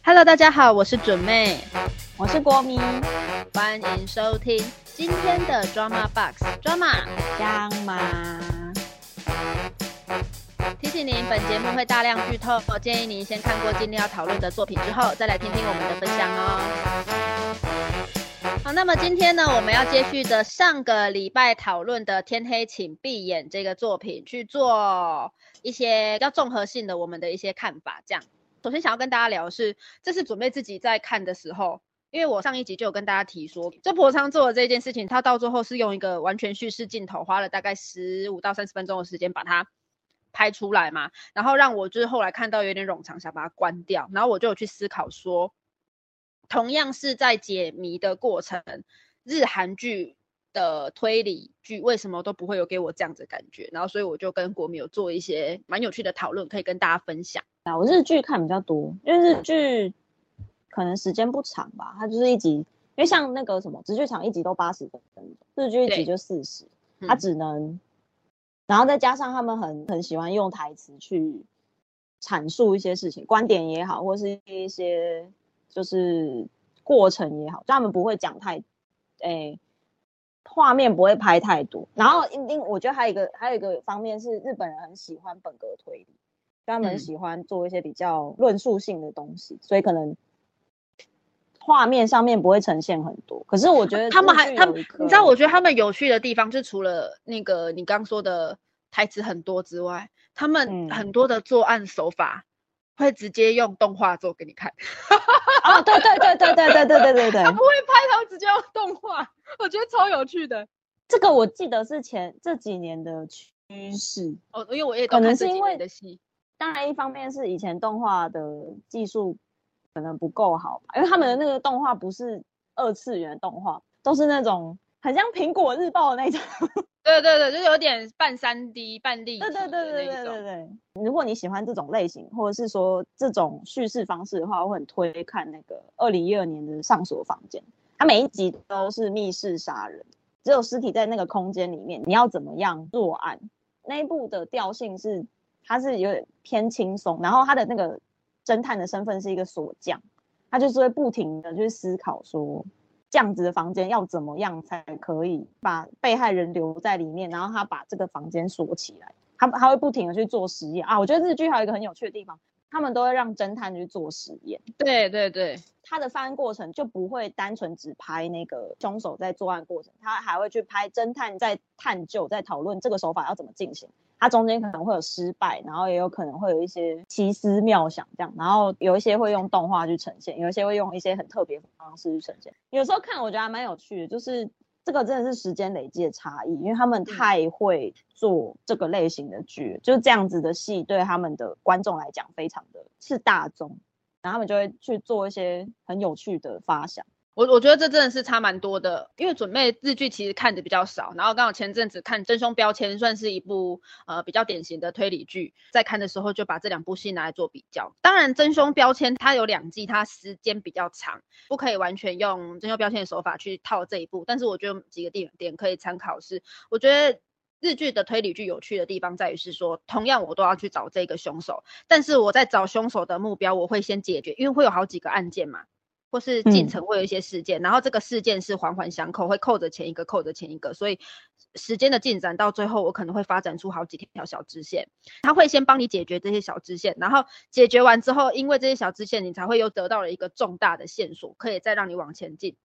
Hello，大家好，我是准妹，我是国民，欢迎收听今天的 Drama Box Drama 香吗？提醒您，本节目会大量剧透，建议您先看过今天要讨论的作品之后，再来听听我们的分享哦。好，那么今天呢，我们要接续着上个礼拜讨论的《天黑请闭眼》这个作品去做一些要综合性的我们的一些看法，这样。首先想要跟大家聊的是，这是准备自己在看的时候，因为我上一集就有跟大家提说，这婆仓做的这件事情，他到最后是用一个完全叙事镜头，花了大概十五到三十分钟的时间把它拍出来嘛，然后让我就是后来看到有点冗长，想把它关掉，然后我就有去思考说，同样是在解谜的过程，日韩剧。的推理剧为什么都不会有给我这样子感觉？然后所以我就跟国民有做一些蛮有趣的讨论，可以跟大家分享。啊，我日剧看比较多，因为日剧可能时间不长吧，它就是一集，因为像那个什么直剧场一集都八十分钟，日剧一集就四十，它只能，然后再加上他们很很喜欢用台词去阐述一些事情，观点也好，或是一些就是过程也好，他们不会讲太，诶。画面不会拍太多，然后因我觉得还有一个还有一个方面是日本人很喜欢本格推理，他们喜欢做一些比较论述性的东西，所以可能画面上面不会呈现很多。可是我觉得他们还他们，你知道，我觉得他们有趣的地方，就除了那个你刚说的台词很多之外，他们很多的作案手法。会直接用动画做给你看，哦，对对对对对对对对对对，他不会拍，他会直接用动画，我觉得超有趣的。这个我记得是前这几年的趋势哦，因为我也可能是因为的戏，当然一方面是以前动画的技术可能不够好吧，因为他们的那个动画不是二次元动画，都是那种很像苹果日报的那种。对对对，就有点半三 D 半立体。对对对对对对对。如果你喜欢这种类型，或者是说这种叙事方式的话，我很推看那个二零一二年的《上锁房间》，它每一集都是密室杀人，只有尸体在那个空间里面，你要怎么样作案？那一部的调性是，它是有点偏轻松，然后他的那个侦探的身份是一个锁匠，他就是会不停的去思考说。这样子的房间要怎么样才可以把被害人留在里面？然后他把这个房间锁起来，他他会不停的去做实验啊！我觉得日剧还有一个很有趣的地方，他们都会让侦探去做实验。对对对，他的犯案过程就不会单纯只拍那个凶手在作案过程，他还会去拍侦探在探究、在讨论这个手法要怎么进行。它中间可能会有失败，然后也有可能会有一些奇思妙想这样，然后有一些会用动画去呈现，有一些会用一些很特别的方式去呈现。有时候看我觉得还蛮有趣的，就是这个真的是时间累积的差异，因为他们太会做这个类型的剧，就是这样子的戏对他们的观众来讲非常的是大众，然后他们就会去做一些很有趣的发想。我我觉得这真的是差蛮多的，因为准备日剧其实看的比较少，然后刚好前阵子看《真凶标签》算是一部呃比较典型的推理剧，在看的时候就把这两部戏拿来做比较。当然，《真凶标签》它有两季，它时间比较长，不可以完全用《真凶标签》的手法去套这一部。但是我觉得几个点点可以参考是，我觉得日剧的推理剧有趣的地方在于是说，同样我都要去找这个凶手，但是我在找凶手的目标，我会先解决，因为会有好几个案件嘛。或是进程会有一些事件，然后这个事件是环环相扣，会扣着前一个，扣着前一个，所以时间的进展到最后，我可能会发展出好几条小支线。他会先帮你解决这些小支线，然后解决完之后，因为这些小支线，你才会又得到了一个重大的线索，可以再让你往前进。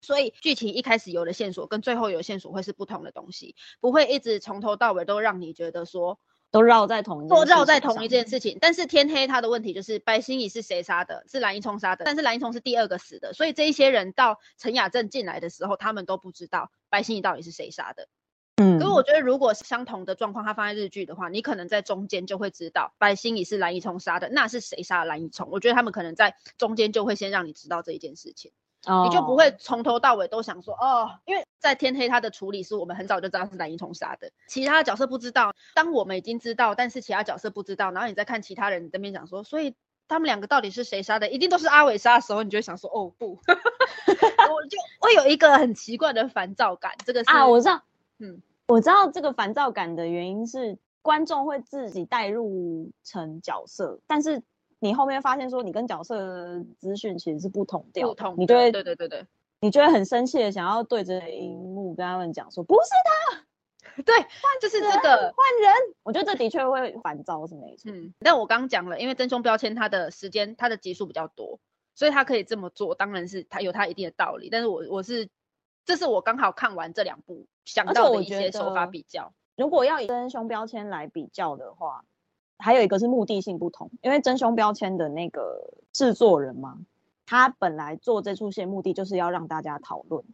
所以剧情一开始有的线索跟最后有线索会是不同的东西，不会一直从头到尾都让你觉得说。都绕在同一，都绕在同一件事情。但是天黑他的问题就是白心怡是谁杀的？是蓝一聪杀的。但是蓝一聪是第二个死的，所以这一些人到陈雅正进来的时候，他们都不知道白心怡到底是谁杀的。嗯，可是我觉得如果是相同的状况，他放在日剧的话，你可能在中间就会知道白心怡是蓝一聪杀的，那是谁杀了蓝一聪？我觉得他们可能在中间就会先让你知道这一件事情。你就不会从头到尾都想说哦，因为在天黑他的处理是我们很早就知道是蓝一冲杀的，其他角色不知道。当我们已经知道，但是其他角色不知道，然后你再看其他人这边讲说，所以他们两个到底是谁杀的？一定都是阿伟杀的时候，你就会想说哦不，我就会有一个很奇怪的烦躁感。这个啊，我知道，嗯，我知道这个烦躁感的原因是观众会自己带入成角色，但是。你后面发现说你跟角色资讯其实是不同调，不同，你就会对对对对，你就会很生气的想要对着荧幕跟他们讲说不是他，对，就是这个换人，我觉得这的确会烦躁是没错。嗯，但我刚刚讲了，因为真凶标签它的时间它的集数比较多，所以他可以这么做，当然是他有他一定的道理。但是我我是这是我刚好看完这两部想到的一些手法比较。如果要以真凶标签来比较的话。还有一个是目的性不同，因为真凶标签的那个制作人嘛，他本来做这出戏目的就是要让大家讨论，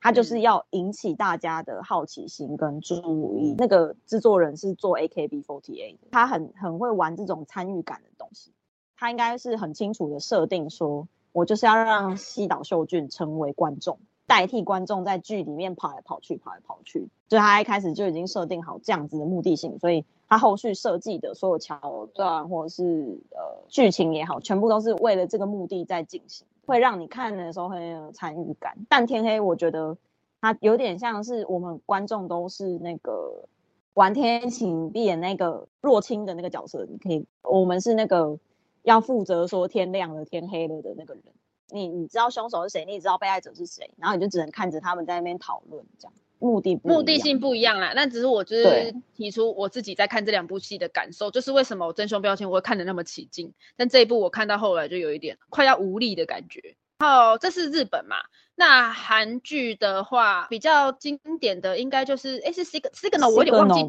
他就是要引起大家的好奇心跟注意。那个制作人是做 AKB48 的，他很很会玩这种参与感的东西，他应该是很清楚的设定说，我就是要让西岛秀俊成为观众。代替观众在剧里面跑来跑去，跑来跑去，就他一开始就已经设定好这样子的目的性，所以他后续设计的所有桥段或者是呃剧情也好，全部都是为了这个目的在进行，会让你看的时候很有参与感。但天黑，我觉得他有点像是我们观众都是那个玩天请闭眼那个若清的那个角色，你可以，我们是那个要负责说天亮了、天黑了的那个人。你你知道凶手是谁，你也知道被害者是谁，然后你就只能看着他们在那边讨论，这样目的目的性不一样啦。那只是我就是提出我自己在看这两部戏的感受，就是为什么我真凶标签我会看得那么起劲，但这一部我看到后来就有一点快要无力的感觉。好，这是日本嘛？那韩剧的话比较经典的应该就是哎是 Sig Signal，我有点忘记，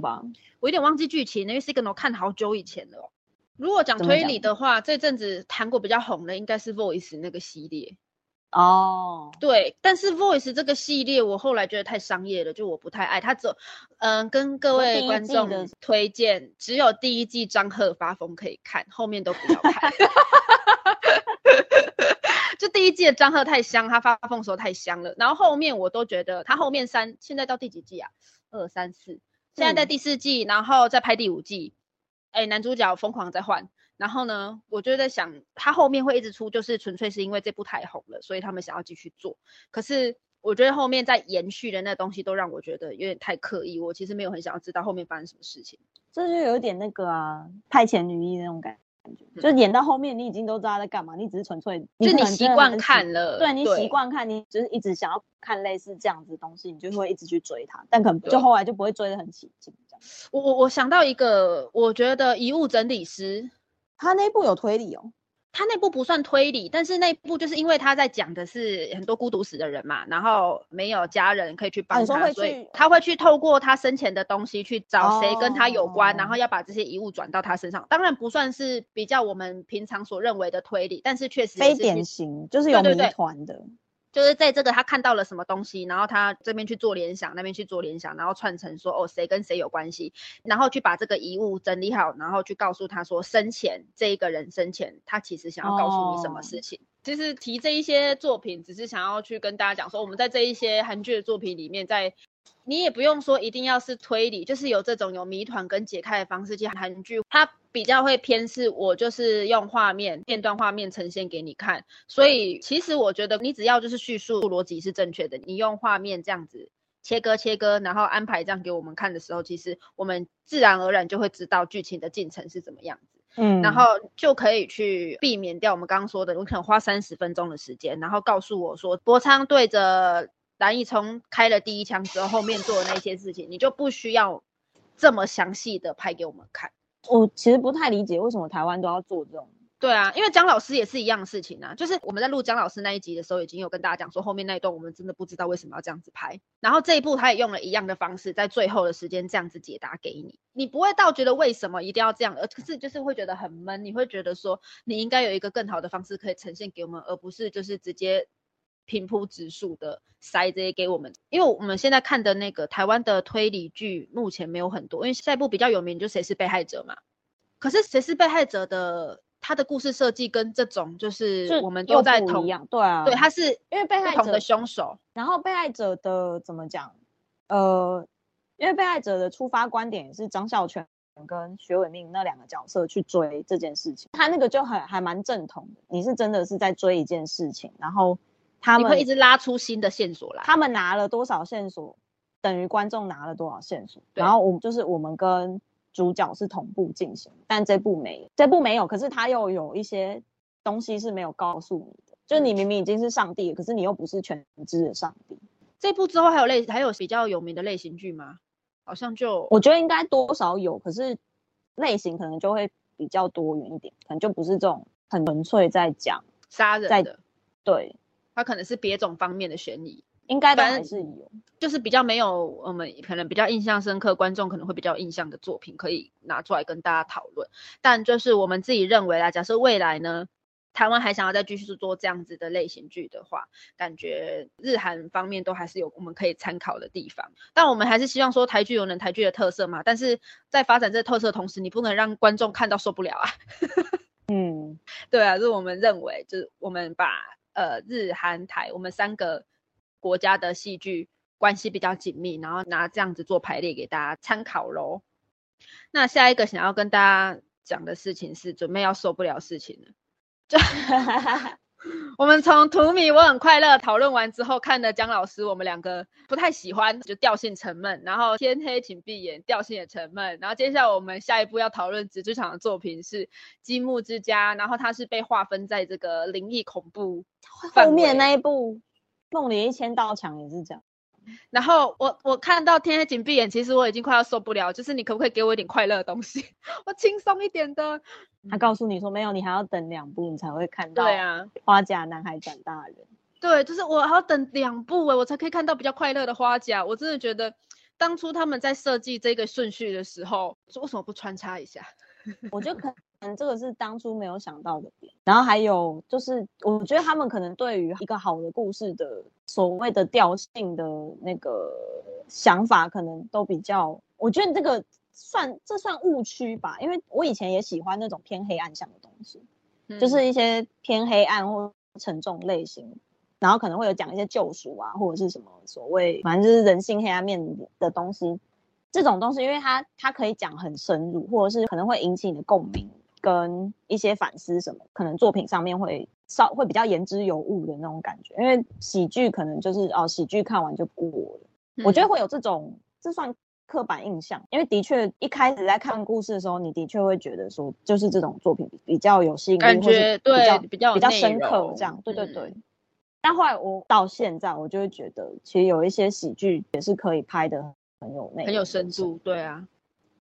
我有点忘记剧情，因为 Signal 看好久以前了。如果讲推理的话，这阵子韩国比较红的应该是 Voice 那个系列哦。对，但是 Voice 这个系列我后来觉得太商业了，就我不太爱。它走，嗯，跟各位观众推荐，只有第一季张赫发疯可以看，后面都不要看。就第一季的张赫太香，他发疯时候太香了。然后后面我都觉得他后面三，现在到第几季啊？二三四，现在在第四季，然后再拍第五季。哎，男主角疯狂在换，然后呢，我就在想，他后面会一直出，就是纯粹是因为这部太红了，所以他们想要继续做。可是我觉得后面在延续的那东西都让我觉得有点太刻意，我其实没有很想要知道后面发生什么事情。这就有点那个啊，派遣女一那种感觉，就演到后面你已经都知道他在干嘛，你只是纯粹就你习惯看了，对你习惯看，你就是一直想要看类似这样子的东西，你就会一直去追他，但可能就后来就不会追得很起劲。我我我想到一个，我觉得遗物整理师，他那部有推理哦，他那部不算推理，但是那部就是因为他在讲的是很多孤独死的人嘛，然后没有家人可以去帮他，所以他会去透过他生前的东西去找谁跟他有关，然后要把这些遗物转到他身上。当然不算是比较我们平常所认为的推理，但是确实非典型，就是有谜团的。就是在这个他看到了什么东西，然后他这边去做联想，那边去做联想，然后串成说哦谁跟谁有关系，然后去把这个遗物整理好，然后去告诉他说生前这一个人生前他其实想要告诉你什么事情。其实提这一些作品，只是想要去跟大家讲说，我们在这一些韩剧的作品里面，在你也不用说一定要是推理，就是有这种有谜团跟解开的方式。其实韩剧它比较会偏是，我就是用画面片段画面呈现给你看。所以其实我觉得你只要就是叙述逻辑是正确的，你用画面这样子切割切割，然后安排这样给我们看的时候，其实我们自然而然就会知道剧情的进程是怎么样子。嗯，然后就可以去避免掉我们刚刚说的，我可能花三十分钟的时间，然后告诉我说，博昌对着蓝奕聪开了第一枪之后，后面做的那些事情，你就不需要这么详细的拍给我们看。我其实不太理解为什么台湾都要做这种。对啊，因为姜老师也是一样的事情啊，就是我们在录姜老师那一集的时候，已经有跟大家讲说，后面那一段我们真的不知道为什么要这样子拍。然后这一部他也用了一样的方式，在最后的时间这样子解答给你，你不会到觉得为什么一定要这样，而是就是会觉得很闷，你会觉得说你应该有一个更好的方式可以呈现给我们，而不是就是直接平铺直述的塞这些给我们。因为我们现在看的那个台湾的推理剧目前没有很多，因为下一部比较有名就谁是被害者嘛，可是谁是被害者的。他的故事设计跟这种就是我们又在同一样，对啊，对，他是因为被害者的凶手，然后被害者的怎么讲？呃，因为被害者的出发观点也是张孝全跟薛伟命那两个角色去追这件事情，他那个就很还蛮正统的。你是真的是在追一件事情，然后他们会一直拉出新的线索来，他们拿了多少线索，等于观众拿了多少线索，然后我们就是我们跟。主角是同步进行，但这部没有，这部没有，可是他又有一些东西是没有告诉你的，就是你明明已经是上帝，可是你又不是全知的上帝。这部之后还有类还有比较有名的类型剧吗？好像就我觉得应该多少有，可是类型可能就会比较多元一点，可能就不是这种很纯粹在讲杀人的，对，它可能是别种方面的悬疑。应该都还是有，就是比较没有我们可能比较印象深刻，观众可能会比较印象的作品可以拿出来跟大家讨论。但就是我们自己认为啦，假设未来呢，台湾还想要再继续做这样子的类型剧的话，感觉日韩方面都还是有我们可以参考的地方。但我们还是希望说台剧有能台剧的特色嘛，但是在发展这特色的同时，你不能让观众看到受不了啊。嗯，对啊，就是我们认为，就是我们把呃日韩台我们三个。国家的戏剧关系比较紧密，然后拿这样子做排列给大家参考喽。那下一个想要跟大家讲的事情是，准备要受不了事情了。就 我们从图米我很快乐讨论完之后，看的姜老师我们两个不太喜欢，就调性沉闷。然后天黑请闭眼，调性也沉闷。然后接下来我们下一步要讨论纸质厂的作品是《积木之家》，然后它是被划分在这个灵异恐怖后面那一部。梦里一千道墙也是这样，然后我我看到天黑请闭眼，其实我已经快要受不了，就是你可不可以给我一点快乐的东西，我轻松一点的。他告诉你说没有，你还要等两部你才会看到。对啊，花甲男孩长大人。对，就是我还要等两部哎，我才可以看到比较快乐的花甲。我真的觉得当初他们在设计这个顺序的时候，说为什么不穿插一下？我觉得可能这个是当初没有想到的点，然后还有就是，我觉得他们可能对于一个好的故事的所谓的调性的那个想法，可能都比较，我觉得这个算这算误区吧，因为我以前也喜欢那种偏黑暗向的东西，就是一些偏黑暗或沉重类型，然后可能会有讲一些救赎啊，或者是什么所谓，反正就是人性黑暗面的东西。这种东西，因为它它可以讲很深入，或者是可能会引起你的共鸣跟一些反思什么，可能作品上面会稍会比较言之有物的那种感觉。因为喜剧可能就是哦，喜剧看完就过了。我觉得会有这种，这算刻板印象。因为的确一开始在看故事的时候，你的确会觉得说，就是这种作品比较有吸引力，感觉对比较比较深刻这样。对对对。但后来我到现在，我就会觉得，其实有一些喜剧也是可以拍的。很有很有深度，对啊，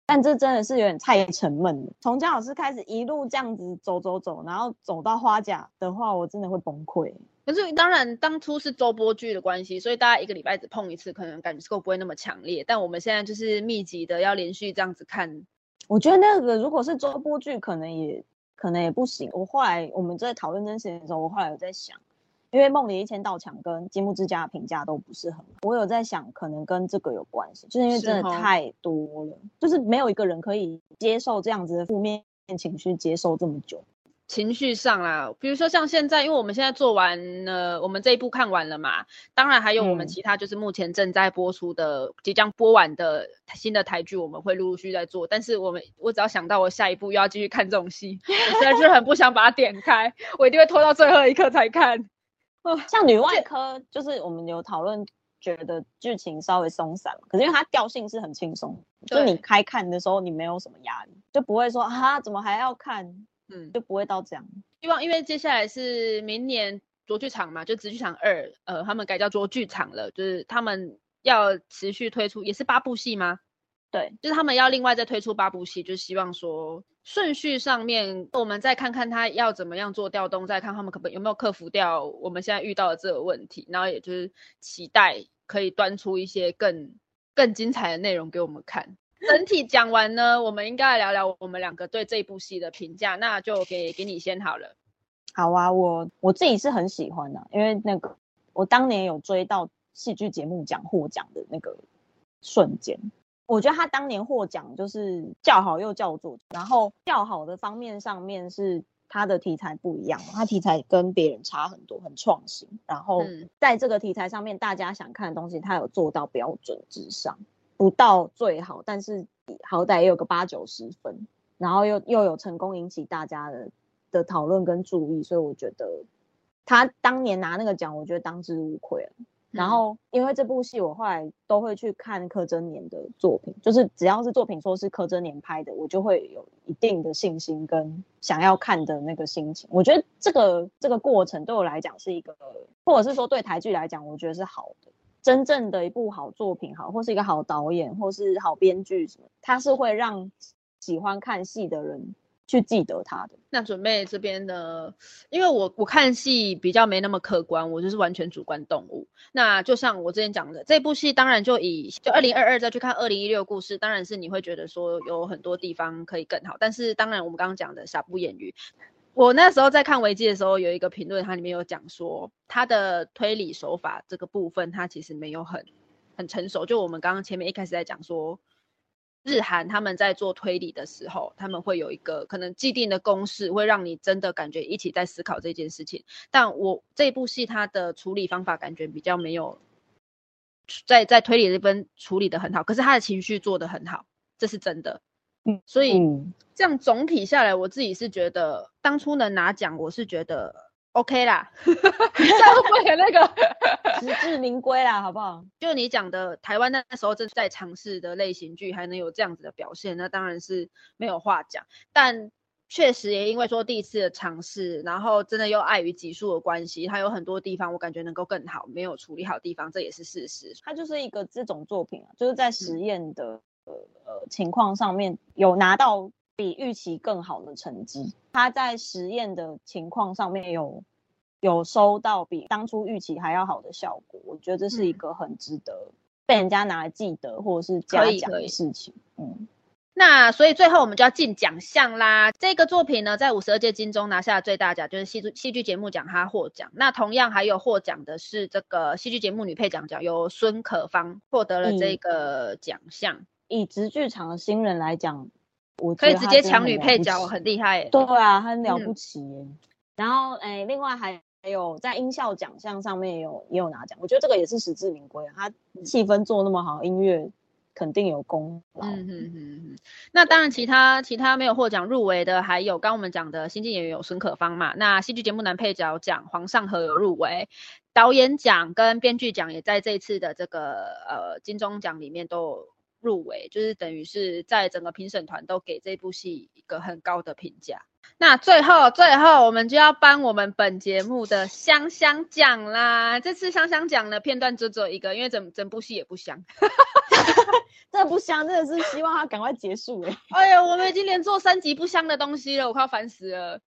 但这真的是有点太沉闷了。从姜老师开始一路这样子走走走，然后走到花甲的话，我真的会崩溃。可是当然当初是周播剧的关系，所以大家一个礼拜只碰一次，可能感受不会那么强烈。但我们现在就是密集的要连续这样子看，我觉得那个如果是周播剧，可能也可能也不行。我后来我们在讨论这件事情的时候，我后来有在想。因为《梦里一千道墙》跟《积木之家》的评价都不是很好，我有在想，可能跟这个有关系，就是因为真的太多了，就是没有一个人可以接受这样子的负面情绪，接受这么久。情绪上啦，比如说像现在，因为我们现在做完了，我们这一部看完了嘛，当然还有我们其他就是目前正在播出的、即将播完的新的台剧，我们会陆陆续在做。但是我们，我只要想到我下一步又要继续看这种戏，我实在是很不想把它点开，我一定会拖到最后一刻才看。像女外科，就是我们有讨论，觉得剧情稍微松散可是因为它调性是很轻松，就你开看的时候你没有什么压力，就不会说啊怎么还要看，嗯，就不会到这样。希望因为接下来是明年卓剧场嘛，就直剧场二，呃，他们改叫卓剧场了，就是他们要持续推出，也是八部戏吗？对，就是他们要另外再推出八部戏，就希望说顺序上面，我们再看看他要怎么样做调动，再看他们可不有没有克服掉我们现在遇到的这个问题，然后也就是期待可以端出一些更更精彩的内容给我们看。整体讲完呢，我们应该来聊聊我们两个对这部戏的评价，那就给给你先好了。好啊，我我自己是很喜欢的，因为那个我当年有追到戏剧节目奖获奖的那个瞬间。我觉得他当年获奖就是叫好又叫座，然后叫好的方面上面是他的题材不一样，他题材跟别人差很多，很创新。然后在这个题材上面，大家想看的东西，他有做到标准之上，不到最好，但是好歹也有个八九十分，然后又又有成功引起大家的的讨论跟注意，所以我觉得他当年拿那个奖，我觉得当之无愧了。然后因为这部戏，我后来都会去看柯震年的作品，就是只要是作品说是柯震年拍的，我就会有一定的信心跟想要看的那个心情。我觉得这个这个过程对我来讲是一个，或者是说对台剧来讲，我觉得是好的。真正的一部好作品，好或是一个好导演，或是好编剧什么，他是会让喜欢看戏的人。去记得他的那准备这边呢？因为我我看戏比较没那么客观，我就是完全主观动物。那就像我之前讲的，这部戏当然就以就二零二二再去看二零一六故事，当然是你会觉得说有很多地方可以更好。但是当然我们刚刚讲的傻不言语，我那时候在看维基的时候有一个评论，它里面有讲说他的推理手法这个部分，它其实没有很很成熟。就我们刚刚前面一开始在讲说。日韩他们在做推理的时候，他们会有一个可能既定的公式，会让你真的感觉一起在思考这件事情。但我这部戏它的处理方法感觉比较没有在在推理这边处理的很好，可是他的情绪做的很好，这是真的。嗯，所以这样总体下来，我自己是觉得当初能拿奖，我是觉得。OK 啦，这样会那个 实至名归啦，好不好？就你讲的，台湾那时候正在尝试的类型剧，还能有这样子的表现，那当然是没有话讲。但确实也因为说第一次的尝试，然后真的又碍于集数的关系，它有很多地方我感觉能够更好，没有处理好地方，这也是事实。它就是一个这种作品啊，就是在实验的呃呃情况上面有拿到。比预期更好的成绩，他在实验的情况上面有有收到比当初预期还要好的效果，我觉得这是一个很值得被人家拿来记得或者是嘉奖的事情。嗯，那所以最后我们就要进奖项啦。这个作品呢，在五十二届金钟拿下最大奖，就是戏剧戏剧节目奖，他获奖。那同样还有获奖的是这个戏剧节目女配奖奖，由孙可芳获得了这个奖项。以直剧场的新人来讲。我可以直接抢女配角，很厉害。对啊，很了不起。然后，哎，另外还还有在音效奖项上面有也有拿奖，我觉得这个也是实至名归啊。他气氛做那么好，音乐肯定有功劳。嗯嗯嗯那当然，其他其他没有获奖入围的，还有刚我们讲的新晋演员有孙可芳嘛。那戏剧节目男配角奖黄尚和有入围，导演奖跟编剧奖也在这次的这个呃金钟奖里面都。入围就是等于是在整个评审团都给这部戏一个很高的评价。那最后最后我们就要颁我们本节目的香香奖啦！这次香香奖的片段只有一个，因为整整部戏也不香，这不香真的是希望它赶快结束哎！哎呀，我们已经连做三集不香的东西了，我快要烦死了，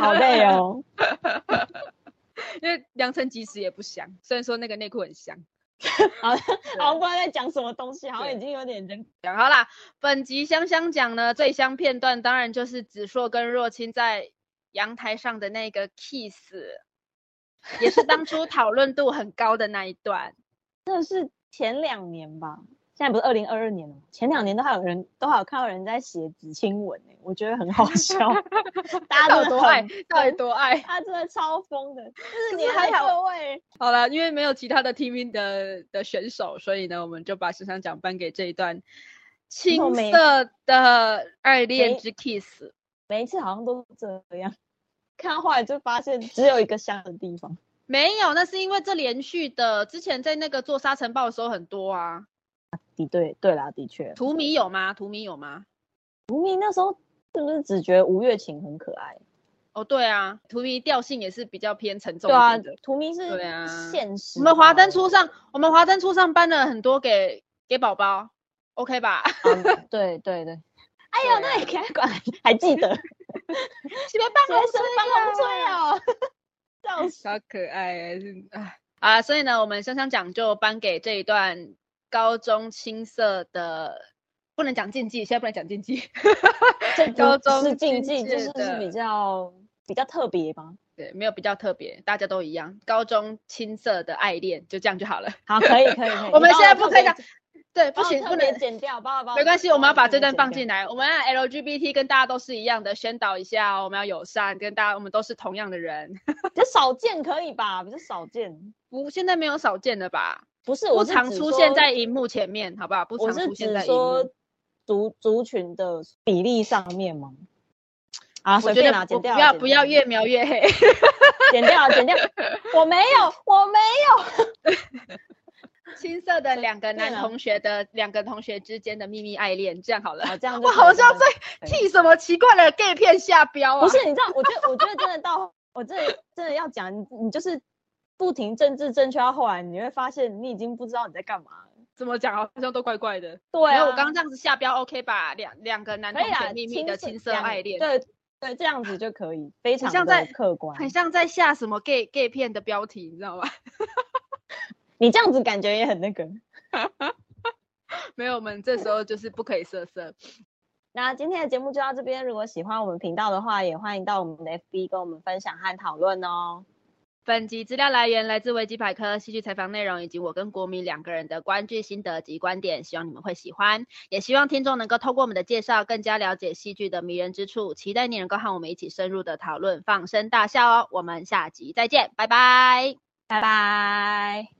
好累哦。因为良辰吉时也不香，虽然说那个内裤很香。好，好，不知道在讲什么东西，好像已经有点人讲好啦。本集香香讲呢，最香片段当然就是子硕跟若清在阳台上的那个 kiss，也是当初讨论度很高的那一段。那是前两年吧。现在不是二零二二年了吗？前两年都还有人都还有看到人在写子亲吻哎，我觉得很好笑。大家有多爱，到底多爱？他真的超疯的，就是你还各位。好了，因为没有其他的 TV 的的选手，所以呢，我们就把时尚奖颁给这一段青涩的爱恋之 kiss。每一次好像都这样，看到后来就发现只有一个香的地方。没有，那是因为这连续的，之前在那个做沙尘暴的时候很多啊。的对对啦，的确。图迷有吗？图迷有吗？图迷那时候是不是只觉得吴月琴很可爱？哦，对啊，图迷调性也是比较偏沉重的。对啊，图迷是对啊，现实。我们华灯初上，我们华灯初上搬了很多给给宝宝，OK 吧？对对对。哎呦，那你开管还记得？什么办公室办公吹哦？笑死，好可爱啊！啊，所以呢，我们香香奖就颁给这一段。高中青涩的不能讲禁忌，现在不能讲禁忌。高中是禁忌，就是比较比较特别吧？对，没有比较特别，大家都一样。高中青涩的爱恋，就这样就好了。好，可以可以。我们现在不可以讲，对，不行，不能剪掉，帮帮。没关系，我们要把这段放进来。我们 LGBT 跟大家都是一样的，宣导一下，我们要友善，跟大家，我们都是同样的人。这少见可以吧？比较少见，不，现在没有少见的吧？不是，不常出现在荧幕前面，好不好？不常出现在荧幕。族族群的比例上面吗？啊，我觉得不要不要越描越黑，剪掉剪掉。我没有，我没有。青涩的两个男同学的两个同学之间的秘密爱恋，这样好了。这样我好像在替什么奇怪的 gay 片下标啊！不是，你知道，我觉得，我觉得真的到我这真的要讲，你你就是不停政治正确，到后来你会发现你已经不知道你在干嘛。怎么讲好像都怪怪的。对啊，我刚刚这样子下标 OK 吧？两两个男同学秘密的青涩爱恋。对对，这样子就可以，非常像在客观，很像在下什么 gay gay 片的标题，你知道吗？你这样子感觉也很那个。没有，我们这时候就是不可以色色。那今天的节目就到这边，如果喜欢我们频道的话，也欢迎到我们的 FB 跟我们分享和讨论哦。本集资料来源来自维基百科，戏剧采访内容以及我跟国民两个人的观剧心得及观点，希望你们会喜欢，也希望听众能够透过我们的介绍，更加了解戏剧的迷人之处。期待你能够和我们一起深入的讨论，放声大笑哦。我们下集再见，拜拜，拜拜。